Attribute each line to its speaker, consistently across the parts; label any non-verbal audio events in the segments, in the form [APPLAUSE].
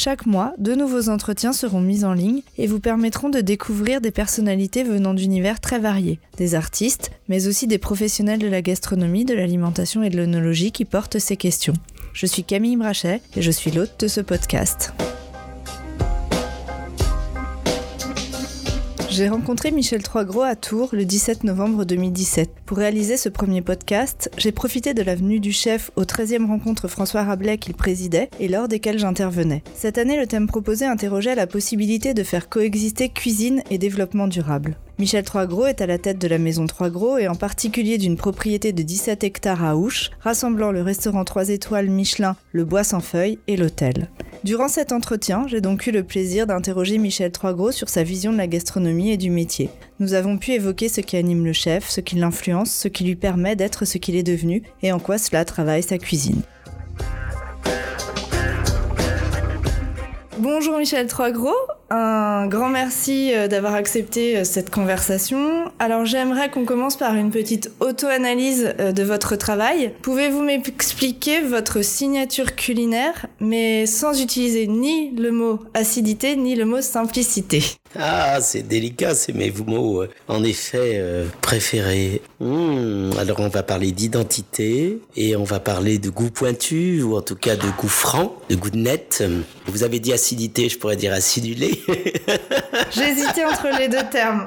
Speaker 1: Chaque mois, de nouveaux entretiens seront mis en ligne et vous permettront de découvrir des personnalités venant d'univers très variés, des artistes, mais aussi des professionnels de la gastronomie, de l'alimentation et de l'œnologie qui portent ces questions. Je suis Camille Brachet et je suis l'hôte de ce podcast. J'ai rencontré Michel Troisgros à Tours le 17 novembre 2017. Pour réaliser ce premier podcast, j'ai profité de la venue du chef aux 13e rencontres François Rabelais qu'il présidait et lors desquelles j'intervenais. Cette année, le thème proposé interrogeait la possibilité de faire coexister cuisine et développement durable. Michel Troisgros est à la tête de la maison Troisgros et en particulier d'une propriété de 17 hectares à Ouche, rassemblant le restaurant 3 étoiles Michelin, le Bois sans feuilles et l'hôtel. Durant cet entretien, j'ai donc eu le plaisir d'interroger Michel Troisgros sur sa vision de la gastronomie et du métier. Nous avons pu évoquer ce qui anime le chef, ce qui l'influence, ce qui lui permet d'être ce qu'il est devenu et en quoi cela travaille sa cuisine. Bonjour Michel Troisgros, un grand merci euh, d'avoir accepté euh, cette conversation. Alors j'aimerais qu'on commence par une petite auto-analyse euh, de votre travail. Pouvez-vous m'expliquer votre signature culinaire, mais sans utiliser ni le mot acidité ni le mot simplicité?
Speaker 2: Ah, c'est délicat, c'est mes mots en effet préférés. Hmm, alors on va parler d'identité et on va parler de goût pointu ou en tout cas de goût franc, de goût net. Vous avez dit acidité, je pourrais dire acidulé. [LAUGHS]
Speaker 1: J'hésitais entre les deux termes.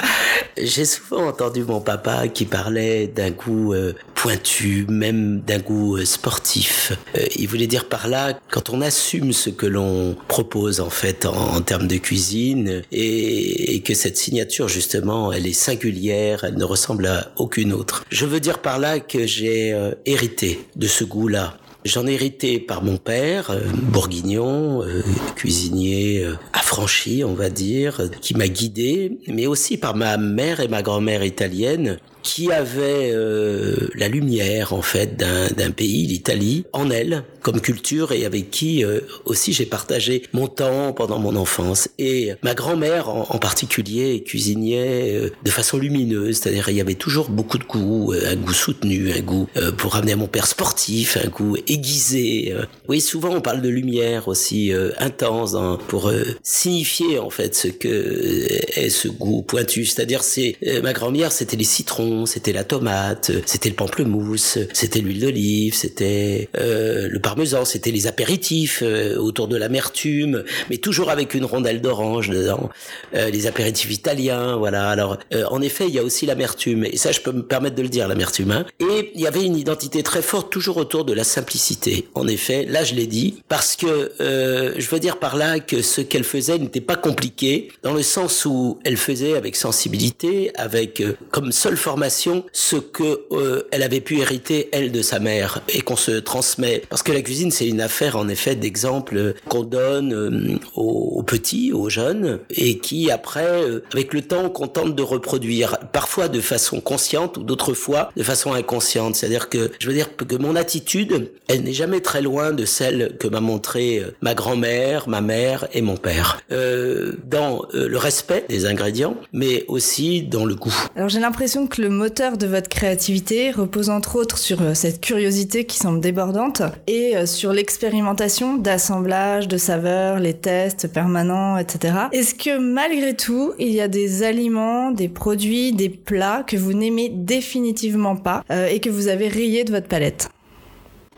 Speaker 2: J'ai souvent entendu mon papa qui parlait d'un goût euh, pointu, même d'un goût euh, sportif. Euh, il voulait dire par là, quand on assume ce que l'on propose en fait en, termes de cuisine et, et, que cette signature justement, elle est singulière, elle ne ressemble à aucune autre. Je veux dire par là que j'ai hérité de ce goût-là. J'en ai hérité par mon père, euh, bourguignon, euh, cuisinier euh, affranchi, on va dire, qui m'a guidé, mais aussi par ma mère et ma grand-mère italienne, qui avait euh, la lumière en fait d'un pays, l'Italie, en elle comme culture et avec qui euh, aussi j'ai partagé mon temps pendant mon enfance. Et ma grand-mère en, particulier cuisinait euh, de façon lumineuse, c'est-à-dire il y avait toujours beaucoup de goût, un goût soutenu, un goût pour ramener à mon père sportif, un goût aiguisé. Oui, souvent on parle de lumière aussi intense hein, pour signifier en fait ce que est ce goût pointu, c'est-à-dire c'est ma grand-mère c'était les citrons c'était la tomate, c'était le pamplemousse, c'était l'huile d'olive, c'était euh, le parmesan, c'était les apéritifs euh, autour de l'amertume, mais toujours avec une rondelle d'orange dedans. Euh, les apéritifs italiens, voilà. Alors, en effet, il y a aussi l'amertume, et ça, je peux me permettre de le dire, l'amertume. Hein. Et il y avait une identité très forte toujours autour de la simplicité. En effet, là, je l'ai dit, parce que je veux dire par là que ce qu'elle faisait n'était pas compliqué, dans le sens où elle faisait avec sensibilité, avec comme seule forme ce que euh, elle avait pu hériter elle de sa mère et qu'on se transmet. Parce que la cuisine c'est une affaire en effet d'exemple qu'on donne euh, aux, petits aux jeunes et qui après euh, avec le temps qu'on tente de reproduire parfois de façon consciente ou d'autres fois de façon inconsciente. C'est-à-dire que je veux dire que mon attitude elle n'est jamais très loin de celle que m'a montré ma grand-mère ma mère et mon père. Dans le respect des ingrédients mais aussi dans le goût.
Speaker 1: Alors j'ai l'impression que le moteur de votre créativité repose entre autres sur euh, cette curiosité qui semble débordante et euh, sur l'expérimentation d'assemblage, de saveurs, les tests permanents, etc. Est-ce que malgré tout, il y a des aliments, des produits, des plats que vous n'aimez définitivement pas euh, et que vous avez rayés de votre palette?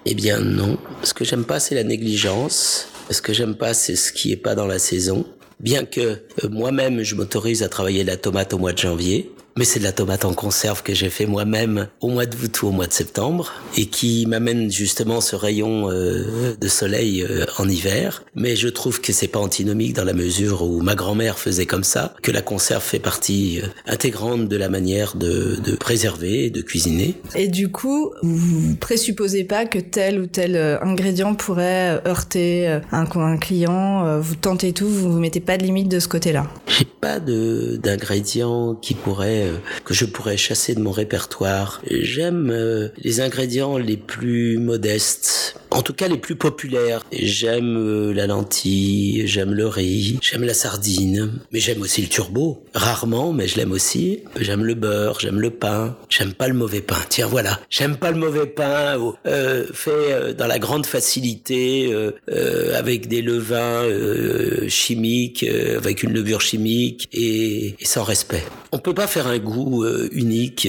Speaker 2: Eh bien non. Ce que j'aime pas, c'est la négligence. Ce que j'aime pas, c'est ce qui est pas dans la saison. Bien que moi-même, je m'autorise à travailler la tomate au mois de janvier, mais c'est de la tomate en conserve que j'ai fait moi-même au mois d'août ou au mois de septembre et qui m'amène justement ce rayon euh, de soleil euh, en hiver. Mais je trouve que c'est pas antinomique dans la mesure où ma grand-mère faisait comme ça, que la conserve fait partie euh, intégrante de la manière de, de préserver, de cuisiner.
Speaker 1: Et du coup, vous présupposez pas que tel ou tel ingrédient pourrait heurter un, un client, vous tentez tout, vous vous mettez pas de limite de ce côté-là?
Speaker 2: J'ai pas de d'ingrédient qui pourrait pourrais que je pourrais chasser de mon répertoire. J'aime les ingrédients les plus modestes, en tout cas les plus populaires. J'aime la lentille, j'aime le riz, j'aime la sardine, mais j'aime aussi le turbo. Rarement, mais je l'aime aussi. J'aime le beurre, j'aime le pain. J'aime pas le mauvais pain. Tiens, voilà. J'aime pas le mauvais pain euh, fait euh, dans la grande facilité, euh, euh avec des levains euh, chimiques, avec une levure chimique et, et, sans respect. On peut pas faire un goût unique.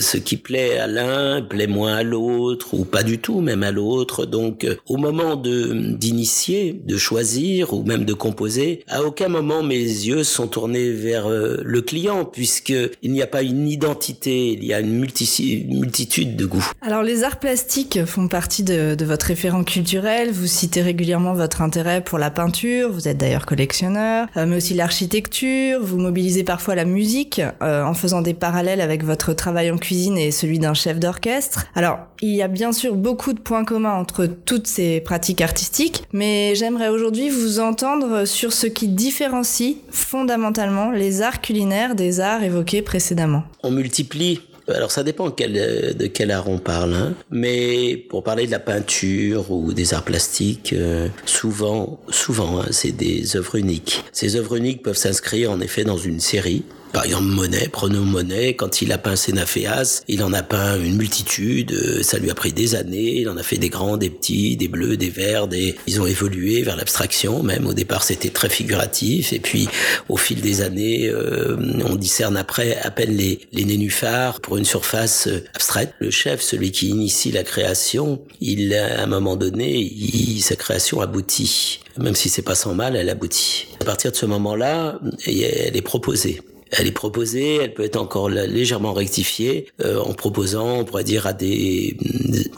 Speaker 2: ce qui plaît à l'un plaît moins à l'autre ou pas du tout, même à l'autre. Donc, au moment d'initier, de choisir ou même de composer, à aucun moment mes yeux sont tournés vers le client puisque il n'y a pas une identité, il y a une, multitude de goûts.
Speaker 1: Alors les arts plastiques font partie de, votre référent culturel, vous citez régulièrement votre intérêt pour la peinture, vous êtes d'ailleurs collectionneur, euh, mais aussi l'architecture, vous mobilisez parfois la musique euh, faisant des parallèles avec votre travail en cuisine et celui d'un chef d'orchestre. Alors il y a bien sûr beaucoup de points communs entre toutes ces pratiques artistiques, mais j'aimerais aujourd'hui vous entendre sur ce qui différencie fondamentalement les arts culinaires des arts évoqués précédemment.
Speaker 2: On multiplie alors ça dépend de quel art on parle, hein. mais pour parler de la peinture ou des arts plastiques, euh, souvent, souvent, hein, c'est des œuvres uniques. Ces œuvres uniques peuvent s'inscrire en effet dans une série par exemple, Monet, prenons Monet, quand il a peint Sénaféas, il en a peint une multitude, euh, ça lui a pris des années, il en a fait des grands, des petits, des bleus, des verts, des... ils ont évolué vers l'abstraction même. Au départ, c'était très figuratif, et puis au fil des années, euh, on discerne après à peine les, les nénuphars pour une surface euh, abstraite. Le chef, celui qui initie la création, il, à un moment donné, il, sa création aboutit. Même si c'est pas sans mal, elle aboutit. À partir de ce moment-là, elle est proposée elle est proposée, elle peut être encore légèrement rectifiée euh, en proposant, on pourrait dire, à des,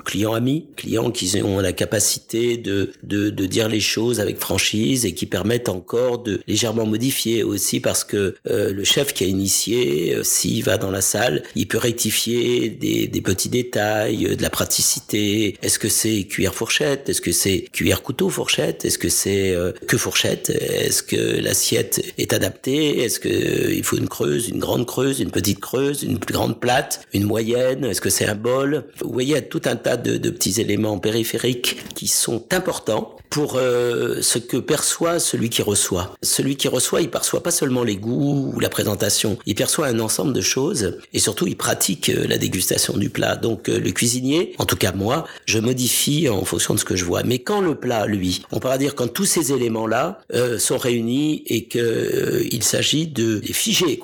Speaker 2: clients amis, clients qui ont la capacité de, de, de, dire les choses avec franchise et qui permettent encore de légèrement modifier. Aussi parce que euh, le chef qui a initié, euh, s'il va dans la salle, il peut rectifier des, des petits détails, de la praticité. Est-ce que c'est cuillère fourchette? Est-ce que c'est cuillère couteau fourchette? Est-ce que c'est que fourchette? Est-ce que l'assiette est adaptée? Est-ce que il faut une creuse, une grande creuse, une petite creuse, une plus grande plate, une moyenne, est-ce que c'est un bol? Vous voyez, il y a tout un tas de, petits éléments périphériques qui sont importants pour euh, ce que perçoit celui qui reçoit. Celui qui reçoit, il perçoit pas seulement les goûts ou la présentation, il perçoit un ensemble de choses et surtout il pratique euh, la dégustation du plat. Donc euh, le cuisinier, en tout cas moi, je modifie en fonction de ce que je vois. Mais quand le plat, lui, on pourra dire quand tous ces éléments-là sont réunis et que il s'agit de les figer,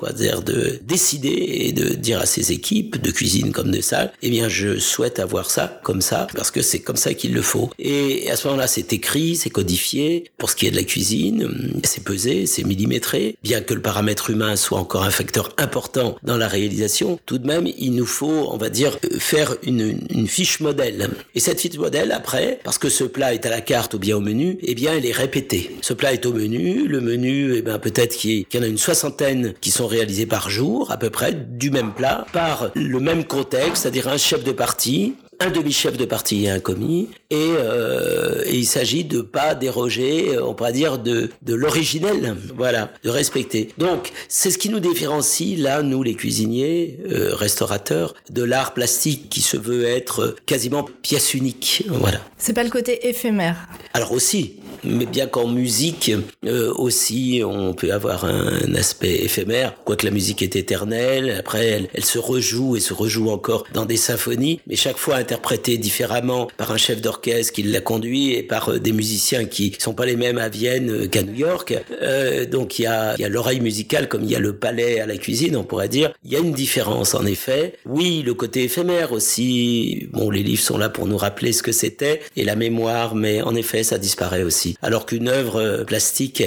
Speaker 2: de décider et de dire à ses équipes de cuisine comme de salle, eh bien je souhaite avoir ça comme ça parce que c'est comme ça qu'il le faut. Et à ce moment-là, c'est écrit c'est codifié. Pour ce qui est de la cuisine, c'est pesé, c'est millimétré. Bien que le paramètre humain soit encore un facteur important dans la réalisation, tout de même, il nous faut, on va dire, faire une, fiche modèle. Et cette fiche modèle, après, parce que ce plat est à la carte ou bien au menu, eh bien, elle est répétée. Ce plat est au menu. Le menu, eh bien, peut-être qu'il y en a une soixantaine qui sont réalisés par jour, à peu près, du même plat, par le même contexte, c'est-à-dire un chef de partie, un demi-chef de parti et un commis, euh, et, il s'agit de pas déroger, euh, on pourrait dire, de, de l'originel, voilà, de respecter. Donc, c'est ce qui nous différencie, là, nous les cuisiniers, euh, restaurateurs, de l'art plastique qui se veut être quasiment pièce unique, voilà.
Speaker 1: C'est pas le côté éphémère.
Speaker 2: Alors aussi, mais bien qu'en musique euh, aussi, on peut avoir un, aspect éphémère, quoique la musique est éternelle. Après, elle, elle, se rejoue et se rejoue encore dans des symphonies, mais chaque fois interprétée différemment par un chef d'orchestre qui l'a conduit et par euh, des musiciens qui sont pas les mêmes à Vienne euh, qu'à New York. Euh, donc il y a, y a l'oreille musicale comme il y a le palais à la cuisine, on pourrait dire. Il y a une différence en effet. Oui, le côté éphémère aussi. Bon, les livres sont là pour nous rappeler ce que c'était et la mémoire, mais en effet, ça disparaît aussi alors qu'une œuvre euh, plastique,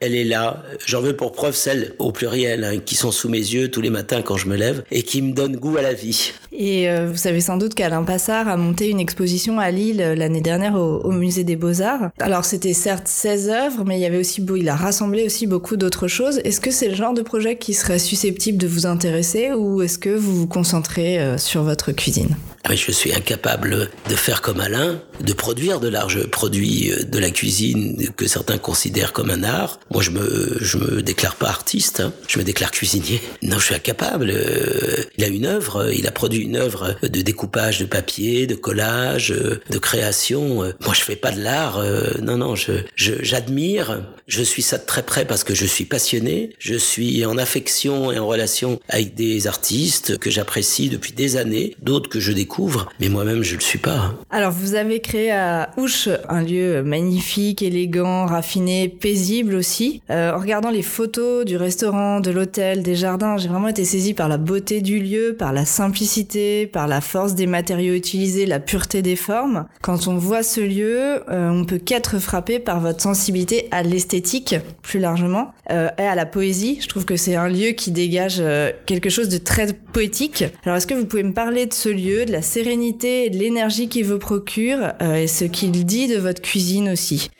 Speaker 2: elle, est là. J'en veux pour preuve celles, au pluriel, hein, qui sont sous mes yeux tous les matins quand je me lève et qui me donnent goût à la vie.
Speaker 1: Et euh, vous savez sans doute qu'Alain Passard a monté une exposition à Lille euh, l'année dernière au, Musée des Beaux-Arts. Alors c'était certes 16 œuvres, mais il y avait aussi il a rassemblé aussi beaucoup d'autres choses. Est-ce que c'est le genre de projet qui serait susceptible de vous intéresser ou est-ce que vous vous concentrez sur votre cuisine?
Speaker 2: Ah, je suis incapable de faire comme Alain, de produire de l'art. Je produis de la cuisine que certains considèrent comme un art. Moi, je me, je me déclare pas artiste, hein. je me déclare cuisinier. [LAUGHS] Non, je suis incapable. Euh, il a une œuvre, il a produit une œuvre de découpage de papier, de collage, de création. Moi, je fais pas de l'art. Non, non, je, j'admire. Je, suis ça de très près parce que je suis passionné. Je suis en affection et en relation avec des artistes que j'apprécie depuis des années, d'autres que je découvre, mais moi-même, je le suis pas.
Speaker 1: Alors, vous avez créé à Ouche un lieu magnifique, élégant, raffiné, paisible aussi. Euh, en regardant les photos du restaurant, de l'hôtel, des jardins, j'ai vraiment été saisie par la beauté du lieu, par la simplicité, par la force des matériaux utilisés, la pureté des formes. Quand on voit ce lieu, euh, on peut qu'être frappé par votre sensibilité à l'esthétique, plus largement, euh, et à la poésie. Je trouve que c'est un lieu qui dégage euh, quelque chose de très poétique. Alors, est-ce que vous pouvez me parler de ce lieu, de la sérénité de l'énergie qu'il vous procure, euh, et ce qu'il dit de votre cuisine aussi?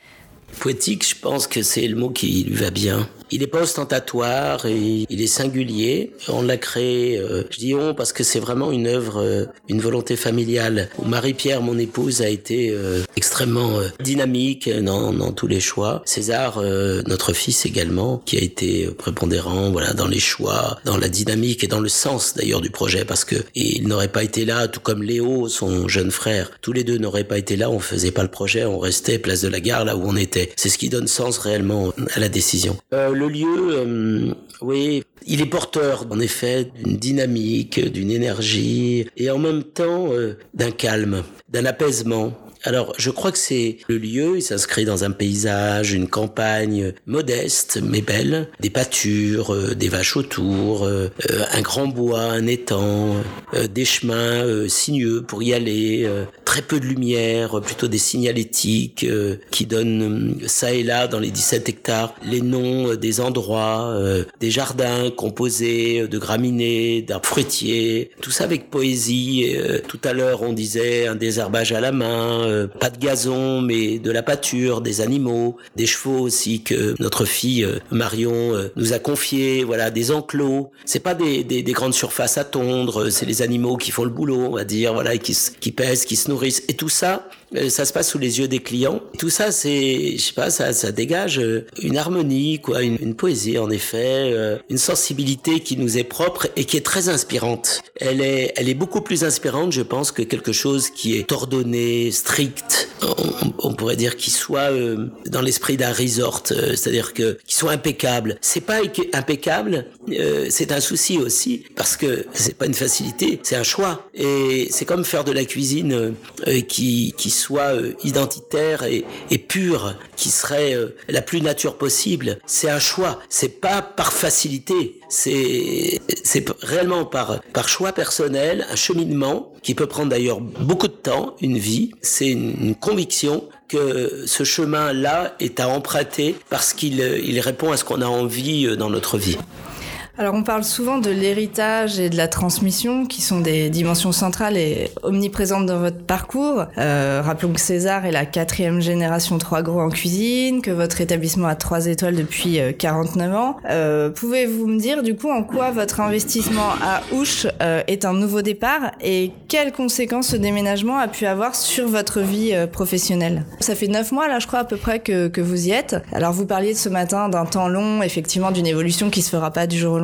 Speaker 2: Poétique, je pense que c'est le mot qui lui va bien. Il est pas ostentatoire et il est singulier. On l'a créé, euh, je dis on parce que c'est vraiment une œuvre, euh, une volonté familiale. Marie-Pierre, mon épouse, a été euh, extrêmement dynamique dans, dans, tous les choix. César, notre fils également, qui a été prépondérant, voilà, dans les choix, dans la dynamique et dans le sens d'ailleurs du projet, parce que il n'aurait pas été là, tout comme Léo, son jeune frère. Tous les deux n'auraient pas été là, on faisait pas le projet, on restait place de la gare là où on était. C'est ce qui donne sens réellement à la décision. Euh, le lieu, euh, oui, il est porteur en effet d'une dynamique, d'une énergie et en même temps euh, d'un calme, d'un apaisement. Alors, je crois que c'est le lieu, il s'inscrit dans un paysage, une campagne modeste mais belle, des pâtures, euh, des vaches autour, euh, un grand bois, un étang, des chemins sinueux pour y aller, très peu de lumière, plutôt des signalétiques qui donnent ça et là dans les 17 hectares les noms des endroits, des jardins composés de graminées, d'arbres fruitiers, tout ça avec poésie. tout à l'heure, on disait un désherbage à la main, euh, pas de gazon, mais de la pâture, des animaux, des chevaux aussi que notre fille euh, Marion euh, nous a confié, voilà, des enclos. C'est pas des, des, des, grandes surfaces à tondre, c'est les animaux qui font le boulot, on va dire, voilà, qui, qui pèsent, qui se nourrissent. Et tout ça, euh, ça se passe sous les yeux des clients. Tout ça, c'est, je sais pas, ça, ça dégage euh, une harmonie, quoi, une, une poésie en effet, euh, une sensibilité qui nous est propre et qui est très inspirante. Elle est, elle est beaucoup plus inspirante, je pense, que quelque chose qui est ordonné, strict. On, on pourrait dire qu'il soit dans l'esprit d'un resort, c'est-à-dire que qu'il soit impeccable. C'est pas impeccable, c'est un souci aussi parce que c'est pas une facilité, c'est un choix. Et c'est comme faire de la cuisine qui qui soit euh, identitaire et, et pure, qui serait euh, la plus nature possible. C'est un choix. C'est pas par facilité. C'est c'est réellement par par choix personnel, un cheminement qui peut prendre d'ailleurs beaucoup de temps, une vie. C'est une, conviction que ce chemin-là est à emprunter parce qu'il il répond à ce qu'on a envie euh, dans notre vie.
Speaker 1: Alors on parle souvent de l'héritage et de la transmission qui sont des dimensions centrales et omniprésentes dans votre parcours. Euh, rappelons que César est la quatrième génération trois gros en cuisine, que votre établissement a trois étoiles depuis 49 euh, ans. Euh, Pouvez-vous me dire du coup en quoi votre investissement à Ouche est un nouveau départ et quelles conséquences ce déménagement a pu avoir sur votre vie professionnelle? Ça fait neuf mois là je crois à peu près que, vous y êtes. Alors vous parliez ce matin d'un temps long, effectivement d'une évolution qui se fera pas du jour au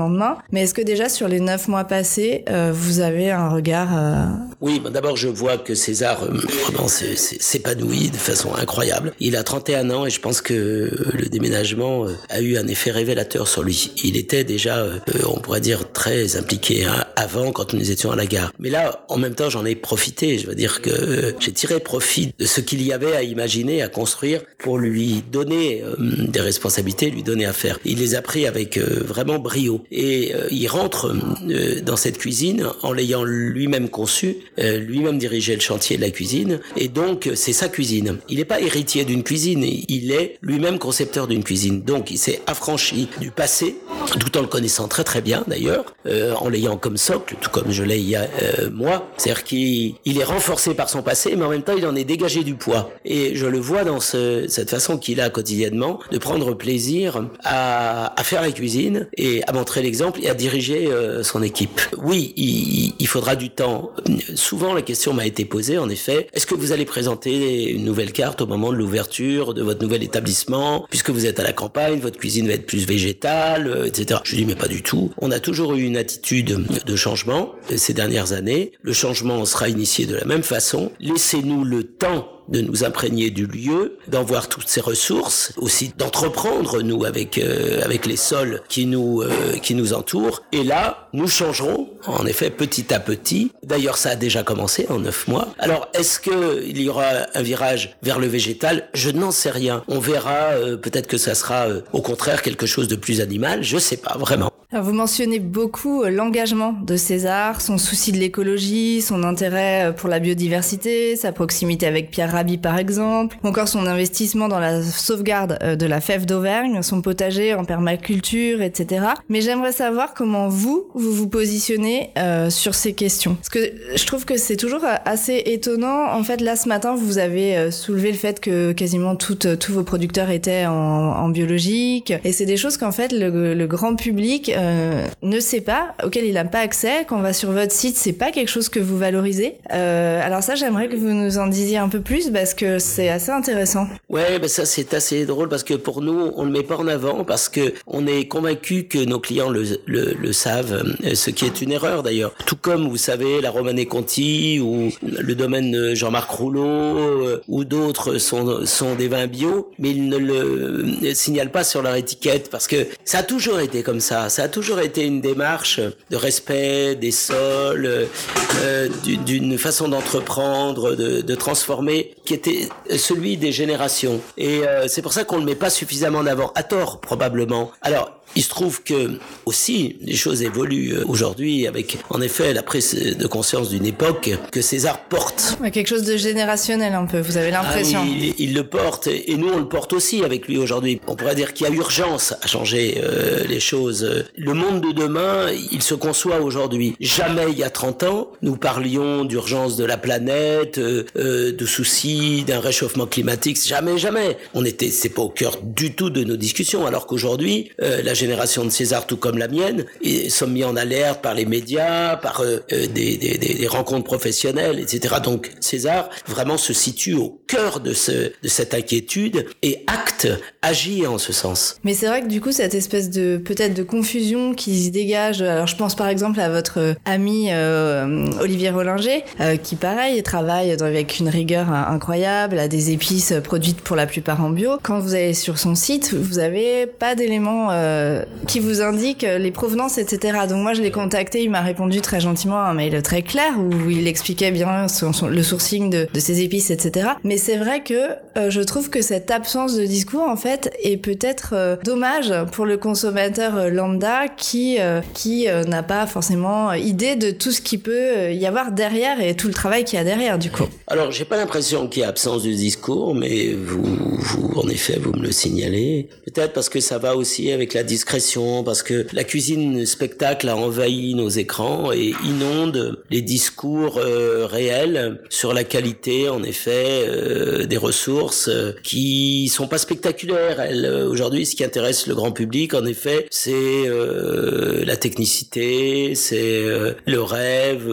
Speaker 1: Mais est-ce que déjà sur les neuf mois passés, euh, vous avez un regard euh...
Speaker 2: Oui, bah, d'abord je vois que César euh, vraiment s'épanouit de façon incroyable. Il a 31 ans et je pense que le déménagement a eu un effet révélateur sur lui. Il était déjà, on pourrait dire, très impliqué hein, avant quand nous étions à la gare. Mais là, en même temps, j'en ai profité. Je veux dire que j'ai tiré profit de ce qu'il y avait à imaginer, à construire pour lui donner des responsabilités, lui donner à faire. Il les a pris avec vraiment brio et euh, il rentre euh, dans cette cuisine en l'ayant lui-même conçu, euh, lui-même dirigé le chantier de la cuisine et donc c'est sa cuisine. Il n'est pas héritier d'une cuisine, il est lui-même concepteur d'une cuisine. Donc il s'est affranchi du passé tout en le connaissant très très bien d'ailleurs euh, en l'ayant comme socle, tout comme je l'ai euh, moi. C'est-à-dire qu'il il est renforcé par son passé, mais en même temps, il en est dégagé du poids. Et je le vois dans ce, cette façon qu'il a quotidiennement de prendre plaisir à, à, faire la cuisine et à montrer l'exemple et à diriger euh, son équipe. Oui, il, il, faudra du temps. Souvent, la question m'a été posée, en effet, est-ce que vous allez présenter une nouvelle carte au moment de l'ouverture de votre nouvel établissement, puisque vous êtes à la campagne, votre cuisine va être plus végétale, etc. Je dis mais pas du tout. On a toujours eu une attitude de changement ces dernières années. Le changement sera initié de la même façon. Laissez-nous le temps de nous imprégner du lieu, d'en voir toutes ces ressources, aussi d'entreprendre nous avec euh, avec les sols qui nous euh, qui nous entourent. Et là, nous changerons en effet petit à petit. D'ailleurs, ça a déjà commencé en neuf mois. Alors, est-ce que il y aura un virage vers le végétal? Je n'en sais rien. On verra. Euh, peut-être que ça sera au contraire quelque chose de plus animal. Je sais pas vraiment.
Speaker 1: Alors vous mentionnez beaucoup l'engagement de César, son souci de l'écologie, son intérêt pour la biodiversité, sa proximité avec Pierre par exemple, encore son investissement dans la sauvegarde euh, de la fève d'Auvergne, son potager en permaculture, etc. Mais j'aimerais savoir comment vous, vous vous positionnez euh, sur ces questions. Parce que je trouve que c'est toujours assez étonnant. En fait, là, ce matin, vous avez euh, soulevé le fait que quasiment tous vos producteurs étaient en, en biologique. Et c'est des choses qu'en fait, le, le, grand public ne sait pas, auxquelles il n'a pas accès. Quand on va sur votre site, c'est pas quelque chose que vous valorisez. alors ça, j'aimerais que vous nous en disiez un peu plus parce que c'est assez intéressant.
Speaker 2: Ouais, ben ça c'est assez drôle parce que pour nous, on le met pas en avant parce que on est convaincu que nos clients le, le, le, savent, euh, ce qui est une erreur d'ailleurs. Tout comme vous savez la Romanée Conti ou le domaine Jean-Marc Rouleau euh, ou d'autres sont sont des vins bio, mais ils ne le signalent pas sur leur étiquette parce que ça a toujours été comme ça. Ça a toujours été une démarche de respect des sols, euh, d'une façon d'entreprendre, de, de transformer qui était celui des générations. Et euh, c'est pour ça qu'on ne le met pas suffisamment en avant, à tort probablement. Alors, il se trouve que aussi les choses évoluent euh, aujourd'hui avec en effet la prise de conscience d'une époque que César porte.
Speaker 1: quelque chose de générationnel un peu, vous avez l'impression.
Speaker 2: Ah, il, le porte et nous on le porte aussi avec lui aujourd'hui. On pourrait dire qu'il y a urgence à changer euh, les choses. Le monde de demain, il se conçoit aujourd'hui. Jamais il y a 30 ans, nous parlions d'urgence de la planète, euh, de soucis d'un réchauffement climatique. Jamais, jamais. On était, c'est pas au cœur du tout de nos discussions. Alors qu'aujourd'hui, la génération de César, tout comme la mienne, ils sont mis en alerte par les médias, par euh, euh, des, rencontres professionnelles, etc. Donc César vraiment se situe au cœur de, ce, de cette inquiétude et acte, agit en ce sens.
Speaker 1: Mais c'est vrai que du coup, cette espèce de peut-être de confusion qui se dégage, alors je pense par exemple à votre euh, ami Olivier Rollinger, qui pareil travaille avec une rigueur incroyable, a des épices produites pour la plupart en bio. Quand vous allez sur son site, vous avez pas d'éléments qui vous indique les provenances, etc. Donc moi je l'ai contacté, il m'a répondu très gentiment un mail très clair où il expliquait bien le sourcing de, ses épices, etc. Mais c'est vrai que euh, je trouve que cette absence de discours en fait est peut-être euh, dommage pour le consommateur lambda qui qui n'a pas forcément idée de tout ce qui peut y avoir derrière et tout le travail qu'il y a derrière du coup.
Speaker 2: Alors j'ai pas l'impression qu'il y a absence de discours, mais vous, en effet vous me le signalez. Peut-être parce que ça va aussi avec la discrétion, parce que la cuisine spectacle a envahi nos écrans et inonde les discours euh, réels sur la qualité, en effet, euh, des ressources euh, qui sont pas spectaculaires. aujourd'hui, ce qui intéresse le grand public, en effet, c'est la technicité, c'est le rêve,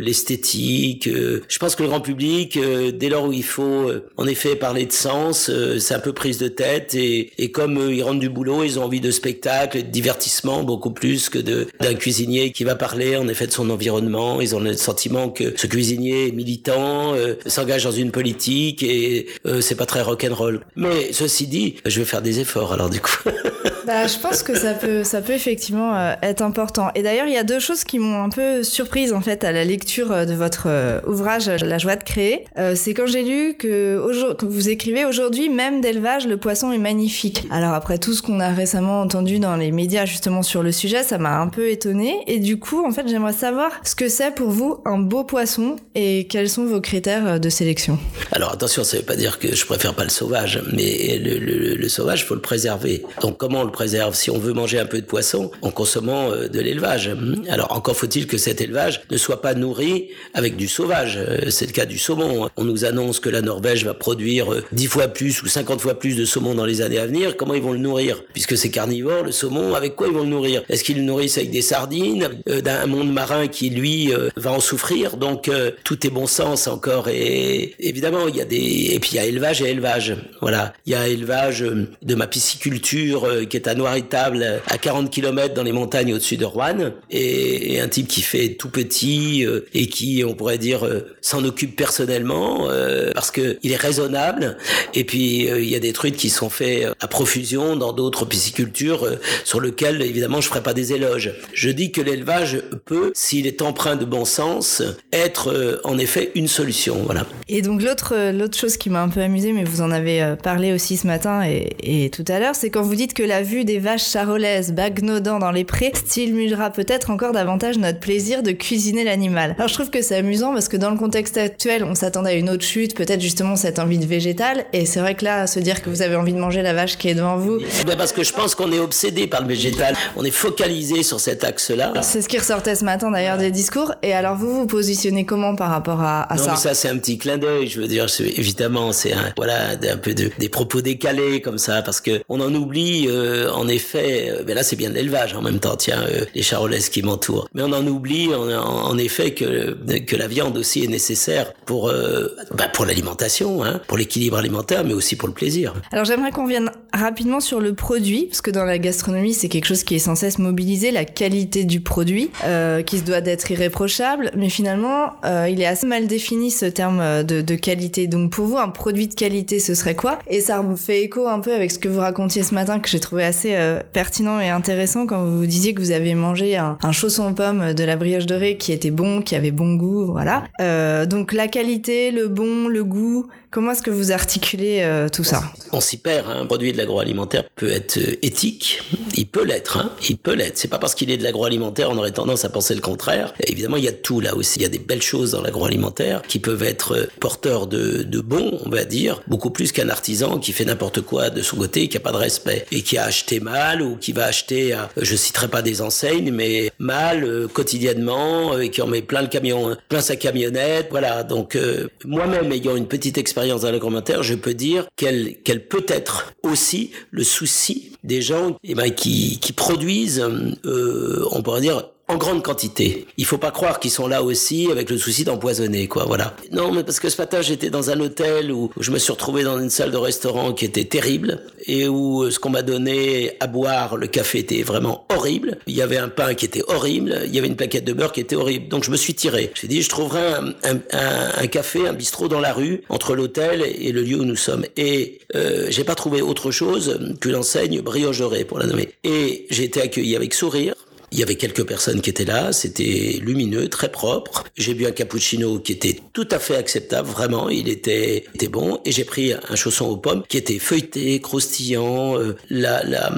Speaker 2: l'esthétique. je pense que le grand public, dès lors où il faut, en effet, parler de sens, c'est un peu prise de tête et, et comme ils rentrent du boulot, ils ont envie de spectacle spectacle, de divertissement beaucoup plus que d'un cuisinier qui va parler en effet de son environnement. Ils ont le sentiment que ce cuisinier est militant, euh, s'engage dans une politique et euh, c'est pas très rock'n'roll. Mais ceci dit, je vais faire des efforts alors du coup. [LAUGHS]
Speaker 1: bah, je pense que ça peut ça peut effectivement euh, être important. Et d'ailleurs, il y a deux choses qui m'ont un peu surprise en fait à la lecture de votre ouvrage La joie de créer. c'est quand j'ai lu que, vous écrivez aujourd'hui même d'élevage le poisson est magnifique. Alors après tout ce qu'on a récemment entendu dans les médias justement sur le sujet, ça m'a un peu étonné. Et du coup, en fait, j'aimerais savoir ce que c'est pour vous un beau poisson et quels sont vos critères euh, de sélection?
Speaker 2: Alors attention, ça veut pas dire que je préfère pas le sauvage, mais le, le, le sauvage, faut le préserver. Donc comment on le préserve Si on veut manger un peu de poisson, en consommant de l'élevage. Alors encore faut-il que cet élevage ne soit pas nourri avec du sauvage. C'est le cas du saumon. On nous annonce que la Norvège va produire 10 fois plus ou 50 fois plus de saumon dans les années à venir. Comment ils vont le nourrir? Puisque c'est carnivore, le saumon, avec quoi ils vont le nourrir? Est-ce qu'ils le nourrissent avec des sardines D'un monde marin qui, lui, va en souffrir? Donc tout est bon sens encore. Et évidemment, il y a des... Et puis il y a élevage et élevage. Voilà. Il y a élevage de ma pisciculture qui est à Noir-Étable, à 40 km dans les montagnes au-dessus de Rouen. Et, un type qui fait tout petit et qui, on pourrait dire, s'en occupe personnellement parce que il est raisonnable. Et puis il y a des trucs qui sont faits à profusion dans d'autres piscicultures sur lesquelles évidemment je ferai pas des éloges. Je dis que l'élevage peut, s'il est empreint de bon sens, être en effet une solution. Voilà.
Speaker 1: Et donc l'autre chose qui m'a un peu amusé, mais vous en avez parlé aussi ce matin et tout à l'heure, c'est quand vous dites que la vue des vaches charolaises bagnodant dans les prés stimulera peut-être encore davantage notre plaisir de cuisiner l'animal. Alors je trouve que c'est amusant parce que dans le contexte actuel, on s'attendait à une autre chute, peut-être justement cette envie de végétal. Et c'est vrai que là, se dire que vous avez envie de manger la vache qui est devant vous.
Speaker 2: Parce que je pense qu'on est obsédé par le végétal. On est focalisé sur cet axe-là.
Speaker 1: C'est ce qui ressortait ce matin d'ailleurs des discours. Et alors vous vous positionnez comment par rapport à,
Speaker 2: non,
Speaker 1: ça
Speaker 2: Ça c'est un petit clin d'œil. Je veux dire, évidemment, c'est un, voilà un peu de, des propos décalés comme ça parce que on en oublie. Euh, en effet, euh, ben là c'est bien de l'élevage en même temps. Tiens, euh, les charolaises qui m'entourent. Mais on en oublie en, effet que que la viande aussi est nécessaire pour ben, pour l'alimentation, hein, pour l'équilibre alimentaire, mais aussi pour le plaisir.
Speaker 1: Alors j'aimerais qu'on vienne rapidement sur le produit, parce que dans la gastronomie, c'est quelque chose qui est sans cesse mobilisé, la qualité du produit, euh, qui se doit d'être irréprochable, mais finalement, euh, il est assez mal défini ce terme de, de, qualité. Donc pour vous, un produit de qualité, ce serait quoi? Et ça me fait écho un peu avec ce que vous racontiez ce matin, que j'ai trouvé assez euh, pertinent et intéressant quand vous disiez que vous avez mangé un, un chausson pomme de la brioche dorée qui était bon, qui avait bon goût, voilà. Euh, donc la qualité, le bon, le goût, Comment est-ce que vous articulez euh, tout ça?
Speaker 2: On s'y perd. Hein. Un produit de l'agroalimentaire peut être éthique. Il peut l'être. Hein. Il peut l'être. C'est pas parce qu'il est de l'agroalimentaire on aurait tendance à penser le contraire. évidemment, il y a tout là aussi. Il y a des belles choses dans l'agroalimentaire qui peuvent être porteurs de, de bons, on va dire, beaucoup plus qu'un artisan qui fait n'importe quoi de son côté, qui a pas de respect et qui a acheté mal ou qui va acheter, je citerai pas des enseignes, mais mal quotidiennement et qui en met plein le camion, plein sa camionnette. Voilà. Donc moi-même ayant une petite expérience dans l'agroalimentaire, je peux dire qu'elle peut être aussi le souci des gens eh ben, qui, qui produisent, euh, on pourrait dire, en grande quantité. Il faut pas croire qu'ils sont là aussi avec le souci d'empoisonner, quoi. Voilà. Non, mais parce que ce matin j'étais dans un hôtel où je me suis retrouvé dans une salle de restaurant qui était terrible et où euh, ce qu'on m'a donné à boire, le café était vraiment horrible. Il y avait un pain qui était horrible. Il y avait une plaquette de beurre qui était horrible. Donc je me suis tiré. J'ai dit je trouverai un, café, un bistrot dans la rue entre l'hôtel et le lieu où nous sommes. Et euh, j'ai pas trouvé autre chose que l'enseigne brioche pour la nommer. Et j'ai été accueilli avec sourire il y avait quelques personnes qui étaient là, c'était lumineux, très propre. J'ai bu un cappuccino qui était tout à fait acceptable, vraiment, il était, était bon. Et j'ai pris un chausson aux pommes qui était feuilleté, croustillant. Euh, la, la,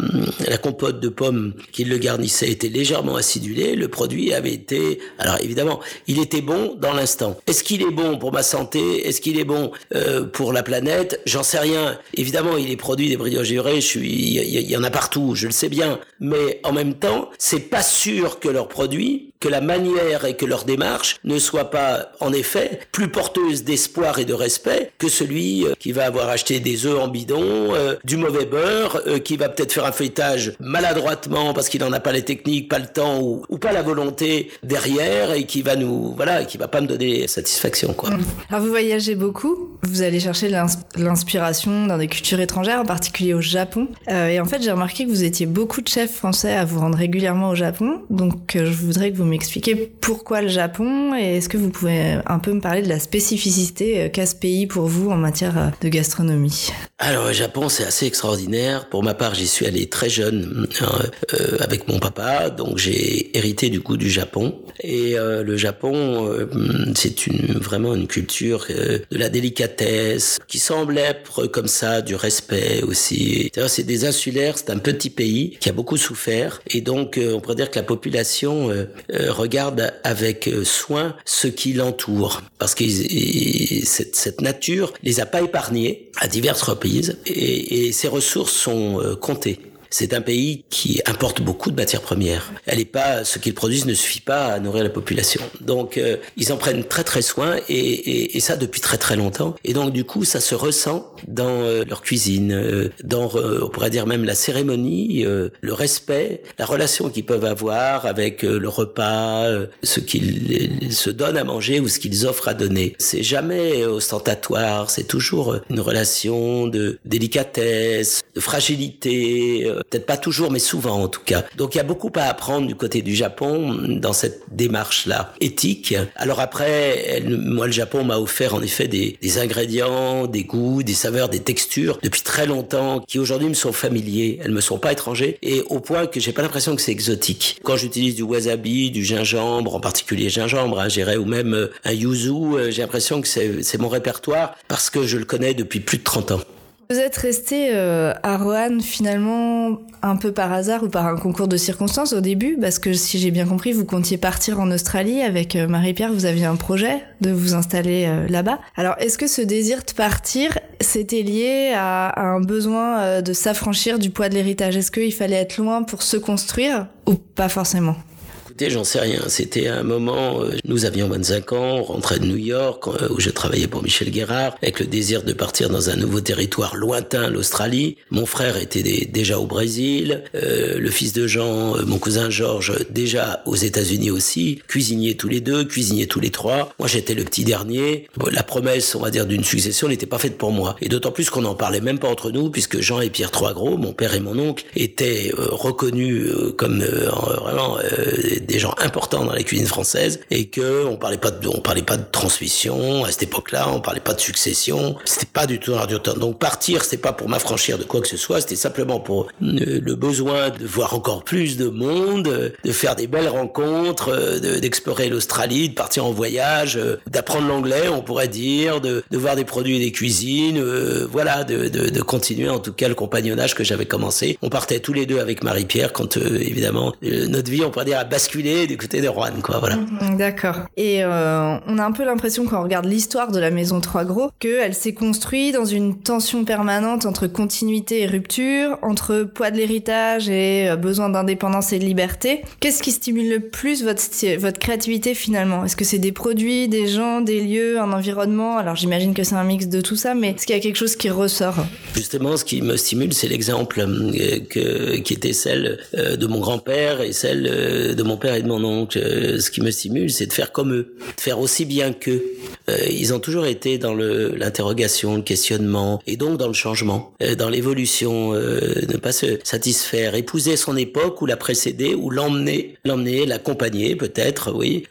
Speaker 2: la compote de pommes qui le garnissait était légèrement acidulée. Le produit avait été... Alors évidemment, il était bon dans l'instant. Est-ce qu'il est bon pour ma santé? Est-ce qu'il est bon euh, pour la planète? J'en sais rien. Évidemment, il est produit des brioches suis, il y, en a partout, je le sais bien. Mais en même temps, c'est pas sûr que leurs produits, que la manière et que leur démarche ne soient pas, en effet, plus porteuses d'espoir et de respect que celui euh, qui va avoir acheté des œufs en bidon, euh, du mauvais beurre, euh, qui va peut-être faire un feuilletage maladroitement parce qu'il n'en a pas les techniques, pas le temps ou, ou, pas la volonté derrière et qui va nous, voilà, qui va pas me donner satisfaction, quoi.
Speaker 1: Alors vous voyagez beaucoup, vous allez chercher l'inspiration dans des cultures étrangères, en particulier au Japon. et en fait, j'ai remarqué que vous étiez beaucoup de chefs français à vous rendre régulièrement au Japon donc, je voudrais que vous m'expliquiez pourquoi le Japon et est-ce que vous pouvez un peu me parler de la spécificité euh, qu'a ce pays pour vous en matière euh, de gastronomie?
Speaker 2: Alors, le Japon, c'est assez extraordinaire. Pour ma part, j'y suis allé très jeune avec mon papa, donc j'ai hérité du goût du Japon. Et le Japon, c'est une, vraiment une culture de la délicatesse qui semble être comme ça, du respect aussi. C'est des insulaires, c'est un petit pays qui a beaucoup souffert et donc on pourrait dire que la population euh, euh, regarde avec euh, soin ce qui l'entoure, parce que cette, cette, nature les a pas épargnés à diverses reprises, et, et ces ressources sont comptées. C'est un pays qui importe beaucoup de matières premières. Elle est pas, ce qu'ils produisent ne suffit pas à nourrir la population. Donc, euh, ils en prennent très très soin et, et, et, ça depuis très très longtemps. Et donc, du coup, ça se ressent dans euh, leur cuisine, euh, dans, on pourrait dire même la cérémonie, le respect, la relation qu'ils peuvent avoir avec le repas, ce qu'ils se donnent à manger ou ce qu'ils offrent à donner. C'est jamais ostentatoire, c'est toujours une relation de délicatesse, de fragilité, peut-être pas toujours, mais souvent en tout cas. Donc il y a beaucoup à apprendre du côté du Japon dans cette démarche-là éthique. Alors après, moi le Japon m'a offert en effet des, des ingrédients, des goûts, des saveurs, des textures depuis très longtemps qui aujourd'hui me sont familiers. Elles me sont pas étrangers et au point que j'ai pas l'impression que c'est exotique. Quand j'utilise du wasabi, du gingembre, en particulier gingembre, hein, j'irais, ou même euh, un yuzu, euh, j'ai l'impression que c'est mon répertoire parce que je le connais depuis plus de 30 ans.
Speaker 1: Vous êtes resté euh, à Roanne finalement un peu par hasard ou par un concours de circonstances au début? Parce que si j'ai bien compris vous comptiez partir en Australie avec euh, Marie-Pierre. Vous aviez un projet de vous installer euh, là-bas. Alors est-ce que ce désir de partir c'était lié à, à, un besoin de s'affranchir du poids de l'héritage? Est-ce qu'il fallait être loin pour se construire ou pas forcément?
Speaker 2: J'en sais rien. C'était un moment, euh, nous avions 25 ans, on rentrait de New York, euh, où je travaillais pour Michel Guérard, avec le désir de partir dans un nouveau territoire lointain, l'Australie. Mon frère était déjà au Brésil, euh, le fils de Jean, mon cousin Georges, déjà aux États-Unis aussi, cuisiniers tous les deux, cuisiniers tous les trois. Moi, j'étais le petit dernier. La promesse, on va dire, d'une succession n'était pas faite pour moi. Et d'autant plus qu'on n'en parlait même pas entre nous, puisque Jean et Pierre Troisgros, mon père et mon oncle, étaient reconnus comme vraiment des gens importants dans la cuisine française et que on parlait pas de, on parlait pas de transmission à cette époque-là, on parlait pas de succession, c'était pas du tout dans du temps. Donc partir, c'était pas pour m'affranchir de quoi que ce soit, c'était simplement pour le besoin de voir encore plus de monde, de faire des belles rencontres, d'explorer l'Australie, de partir en voyage, d'apprendre l'anglais, on pourrait dire, de, de, voir des produits et des cuisines, euh, voilà, de, de, continuer en tout cas le compagnonnage que j'avais commencé. On partait tous les deux avec Marie-Pierre quand euh, évidemment euh, notre vie, on pourrait dire, a basculé du côté de Rouen, quoi, voilà.
Speaker 1: Mm, d'accord. Et euh, on a un peu l'impression quand on regarde l'histoire de la maison Trois Gros qu'elle s'est construite dans une tension permanente entre continuité et rupture, entre poids de l'héritage et euh, besoin d'indépendance et de liberté. Qu'est-ce qui stimule le plus votre votre créativité finalement? Est-ce que c'est des produits, des gens, des lieux, un environnement? Alors j'imagine que c'est un mix de tout ça, mais est-ce qu'il y a quelque chose qui ressort?
Speaker 2: Justement, ce qui me stimule, c'est l'exemple euh, que, qui était celle de mon grand-père et celle de mon père et de mon oncle, euh, ce qui me stimule, c'est de faire comme eux, de faire aussi bien qu'eux. Euh, ils ont toujours été dans l'interrogation, le, questionnement, et donc dans le changement, euh, dans l'évolution, ne pas se satisfaire, épouser son époque ou la précéder ou l'emmener, l'emmener, l'accompagner peut-être, oui,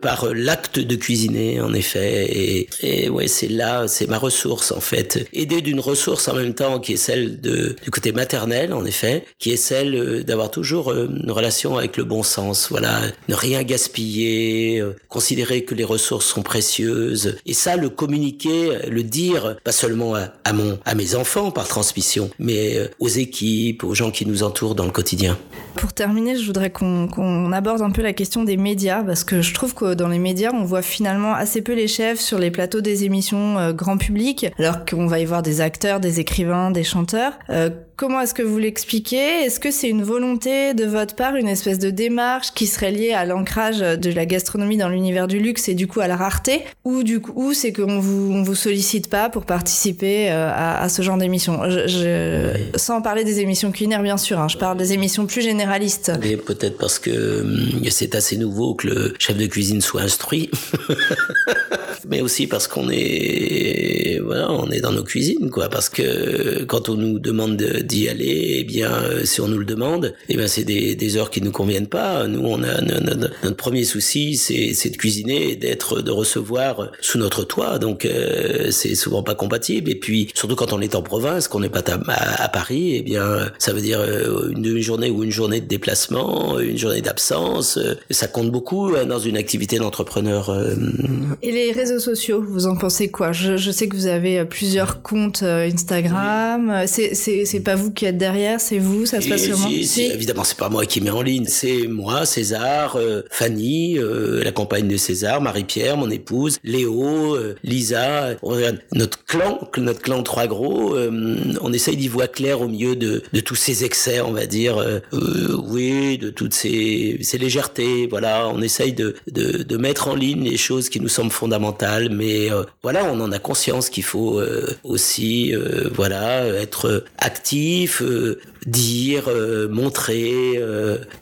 Speaker 2: par l'acte de cuisiner en effet. Et, et ouais, c'est là, c'est ma ressource en fait. Aider d'une ressource en même temps qui est celle du côté maternel en effet, qui est celle d'avoir toujours une relation avec le bon sens voilà, ne rien gaspiller, euh, considérer que les ressources sont précieuses. Et ça, le communiquer, le dire, pas seulement à, mon, à mes enfants par transmission, mais euh, aux équipes, aux gens qui nous entourent dans le quotidien.
Speaker 1: Pour terminer, je voudrais qu'on aborde un peu la question des médias, parce que je trouve que dans les médias, on voit finalement assez peu les chefs sur les plateaux des émissions euh, grand public, alors qu'on va y voir des acteurs, des écrivains, des chanteurs. comment est-ce que vous l'expliquez? Est-ce que c'est une volonté de votre part, une espèce de démarche qui serait lié à l'ancrage de la gastronomie dans l'univers du luxe et du coup à la rareté ou du coup c'est qu'on vous on vous sollicite pas pour participer euh, à, à ce genre d'émission. Je, sans parler des émissions culinaires bien sûr hein, je parle des émissions plus généralistes.
Speaker 2: Mais peut-être parce que hum, c'est assez nouveau que le chef de cuisine soit instruit. [LAUGHS] Mais aussi parce qu'on est voilà on est dans nos cuisines quoi. Parce que quand on nous demande d'y aller eh bien euh, si on nous le demande eh bien c'est des, des heures qui nous conviennent pas nous on a notre, premier souci, c'est de cuisiner et d'être, de recevoir sous notre toit. Donc euh, c'est souvent pas compatible. Et puis surtout quand on est en province, qu'on n'est pas à, Paris, eh bien ça veut dire euh, une demi-journée ou une journée de déplacement, une journée d'absence. Euh, ça compte beaucoup dans une activité d'entrepreneur.
Speaker 1: Et les réseaux sociaux, vous en pensez quoi? Je, je, sais que vous avez plusieurs comptes Instagram. C'est pas vous qui êtes derrière, c'est vous, ça se passe comment?
Speaker 2: si, Évidemment, c'est pas moi qui mets en ligne, c'est moi, César, euh, Fanny, euh, la compagne de César, Marie-Pierre, mon épouse, Léo, euh, Lisa. notre clan, notre clan Trois Gros, on essaye d'y voir clair au milieu de, de tous ces excès, on va dire, oui, de toutes ces, ces légèretés. Voilà, on essaye de, de, de, mettre en ligne les choses qui nous semblent fondamentales, mais voilà, on en a conscience qu'il faut aussi, voilà, être actif, dire, montrer,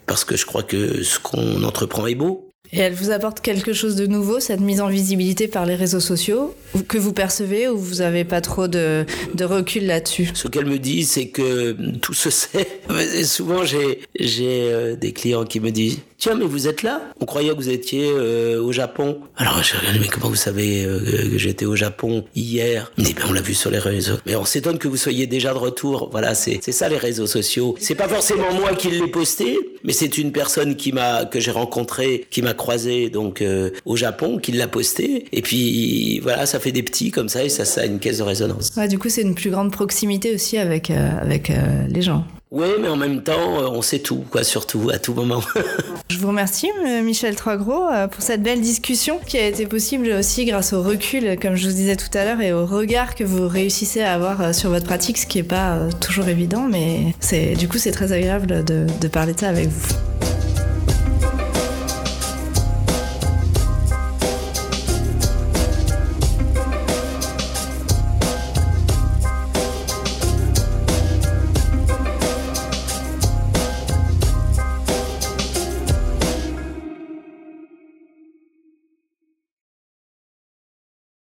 Speaker 2: parce que je crois que ce qu'on entreprend est beau.
Speaker 1: Et elle vous apporte quelque chose de nouveau, cette mise en visibilité par les réseaux sociaux, que vous percevez ou vous n'avez pas trop de, de recul là-dessus?
Speaker 2: Ce qu'elle me dit, c'est que tout se sait. [LAUGHS] souvent, j'ai euh, des clients qui me disent Tiens, mais vous êtes là On croyait que vous étiez euh, au Japon. Alors je regarde, mais comment vous savez euh, que j'étais au Japon hier? Il me dit, ben, on l'a vu sur les réseaux. Mais on s'étonne que vous soyez déjà de retour. Voilà, c'est ça les réseaux sociaux. C'est pas forcément moi qui l'ai posté, mais c'est une personne qui m'a que j'ai rencontré, qui m'a croisé donc euh, au Japon, qui l'a posté. Et puis voilà, ça fait des petits comme ça et ça, ça a une caisse de résonance.
Speaker 1: Ouais, du coup, c'est une plus grande proximité aussi avec avec les gens.
Speaker 2: Oui, mais en même temps, euh, on sait tout, quoi, surtout, à tout moment. [LAUGHS]
Speaker 1: Je vous remercie, euh, Michel Troisgros, euh, pour cette belle discussion qui a été possible aussi grâce au recul, comme je vous disais tout à l'heure, et au regard que vous réussissez à avoir sur votre pratique, ce qui n'est pas toujours évident, mais du coup, c'est très agréable de parler de ça avec vous.